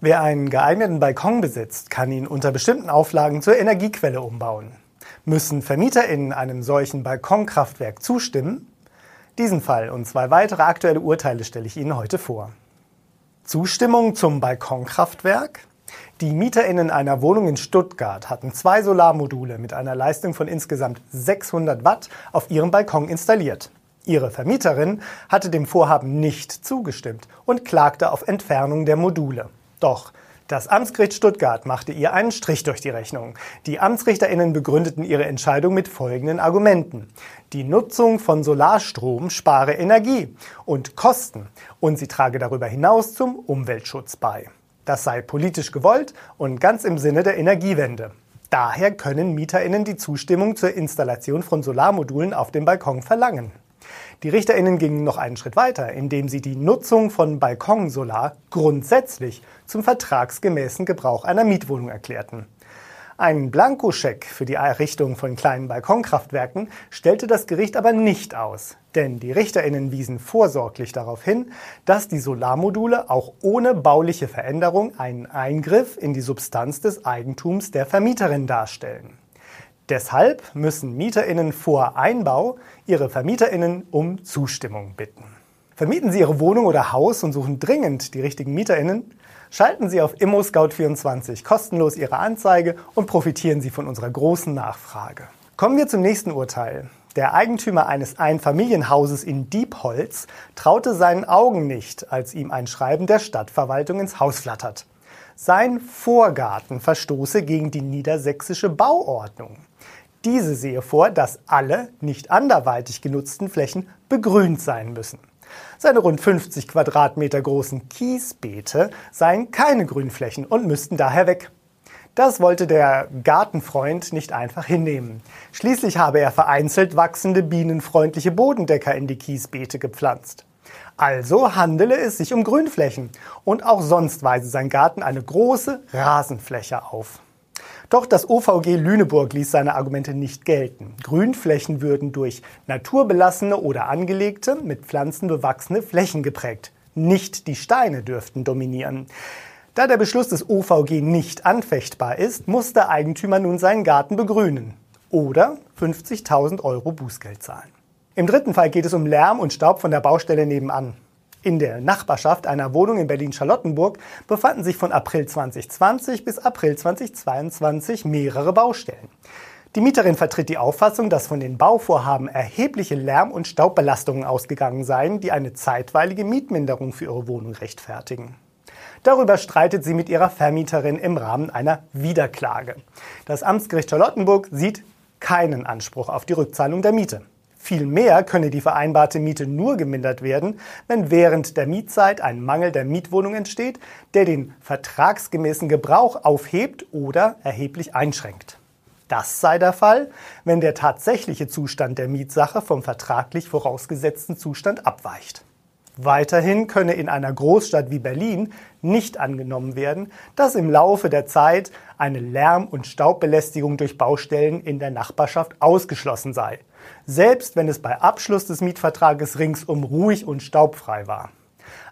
Wer einen geeigneten Balkon besitzt, kann ihn unter bestimmten Auflagen zur Energiequelle umbauen. Müssen VermieterInnen einem solchen Balkonkraftwerk zustimmen? Diesen Fall und zwei weitere aktuelle Urteile stelle ich Ihnen heute vor. Zustimmung zum Balkonkraftwerk? Die MieterInnen einer Wohnung in Stuttgart hatten zwei Solarmodule mit einer Leistung von insgesamt 600 Watt auf ihrem Balkon installiert. Ihre Vermieterin hatte dem Vorhaben nicht zugestimmt und klagte auf Entfernung der Module. Doch das Amtsgericht Stuttgart machte ihr einen Strich durch die Rechnung. Die Amtsrichterinnen begründeten ihre Entscheidung mit folgenden Argumenten. Die Nutzung von Solarstrom spare Energie und Kosten und sie trage darüber hinaus zum Umweltschutz bei. Das sei politisch gewollt und ganz im Sinne der Energiewende. Daher können Mieterinnen die Zustimmung zur Installation von Solarmodulen auf dem Balkon verlangen. Die RichterInnen gingen noch einen Schritt weiter, indem sie die Nutzung von Balkonsolar grundsätzlich zum vertragsgemäßen Gebrauch einer Mietwohnung erklärten. Einen Blankoscheck für die Errichtung von kleinen Balkonkraftwerken stellte das Gericht aber nicht aus, denn die RichterInnen wiesen vorsorglich darauf hin, dass die Solarmodule auch ohne bauliche Veränderung einen Eingriff in die Substanz des Eigentums der Vermieterin darstellen. Deshalb müssen MieterInnen vor Einbau ihre VermieterInnen um Zustimmung bitten. Vermieten Sie Ihre Wohnung oder Haus und suchen dringend die richtigen MieterInnen? Schalten Sie auf ImmoScout24 kostenlos Ihre Anzeige und profitieren Sie von unserer großen Nachfrage. Kommen wir zum nächsten Urteil. Der Eigentümer eines Einfamilienhauses in Diepholz traute seinen Augen nicht, als ihm ein Schreiben der Stadtverwaltung ins Haus flattert. Sein Vorgarten verstoße gegen die niedersächsische Bauordnung. Diese sehe vor, dass alle nicht anderweitig genutzten Flächen begrünt sein müssen. Seine rund 50 Quadratmeter großen Kiesbeete seien keine Grünflächen und müssten daher weg. Das wollte der Gartenfreund nicht einfach hinnehmen. Schließlich habe er vereinzelt wachsende bienenfreundliche Bodendecker in die Kiesbeete gepflanzt. Also handele es sich um Grünflächen und auch sonst weise sein Garten eine große Rasenfläche auf. Doch das OVG Lüneburg ließ seine Argumente nicht gelten. Grünflächen würden durch naturbelassene oder angelegte, mit Pflanzen bewachsene Flächen geprägt. Nicht die Steine dürften dominieren. Da der Beschluss des OVG nicht anfechtbar ist, muss der Eigentümer nun seinen Garten begrünen oder 50.000 Euro Bußgeld zahlen. Im dritten Fall geht es um Lärm und Staub von der Baustelle nebenan. In der Nachbarschaft einer Wohnung in Berlin-Charlottenburg befanden sich von April 2020 bis April 2022 mehrere Baustellen. Die Mieterin vertritt die Auffassung, dass von den Bauvorhaben erhebliche Lärm- und Staubbelastungen ausgegangen seien, die eine zeitweilige Mietminderung für ihre Wohnung rechtfertigen. Darüber streitet sie mit ihrer Vermieterin im Rahmen einer Wiederklage. Das Amtsgericht Charlottenburg sieht keinen Anspruch auf die Rückzahlung der Miete. Vielmehr könne die vereinbarte Miete nur gemindert werden, wenn während der Mietzeit ein Mangel der Mietwohnung entsteht, der den vertragsgemäßen Gebrauch aufhebt oder erheblich einschränkt. Das sei der Fall, wenn der tatsächliche Zustand der Mietsache vom vertraglich vorausgesetzten Zustand abweicht. Weiterhin könne in einer Großstadt wie Berlin nicht angenommen werden, dass im Laufe der Zeit eine Lärm- und Staubbelästigung durch Baustellen in der Nachbarschaft ausgeschlossen sei, selbst wenn es bei Abschluss des Mietvertrages ringsum ruhig und staubfrei war.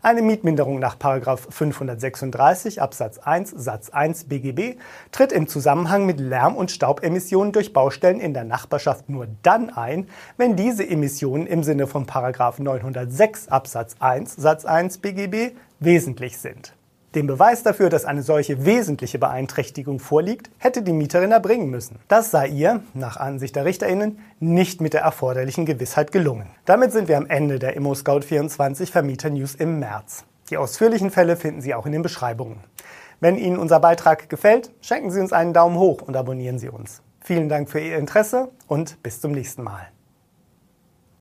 Eine Mietminderung nach 536 Absatz 1 Satz 1 BGB tritt im Zusammenhang mit Lärm- und Staubemissionen durch Baustellen in der Nachbarschaft nur dann ein, wenn diese Emissionen im Sinne von 906 Absatz 1 Satz 1 BGB wesentlich sind. Den Beweis dafür, dass eine solche wesentliche Beeinträchtigung vorliegt, hätte die Mieterin erbringen müssen. Das sei ihr, nach Ansicht der RichterInnen, nicht mit der erforderlichen Gewissheit gelungen. Damit sind wir am Ende der ImmoScout24 Vermieter News im März. Die ausführlichen Fälle finden Sie auch in den Beschreibungen. Wenn Ihnen unser Beitrag gefällt, schenken Sie uns einen Daumen hoch und abonnieren Sie uns. Vielen Dank für Ihr Interesse und bis zum nächsten Mal.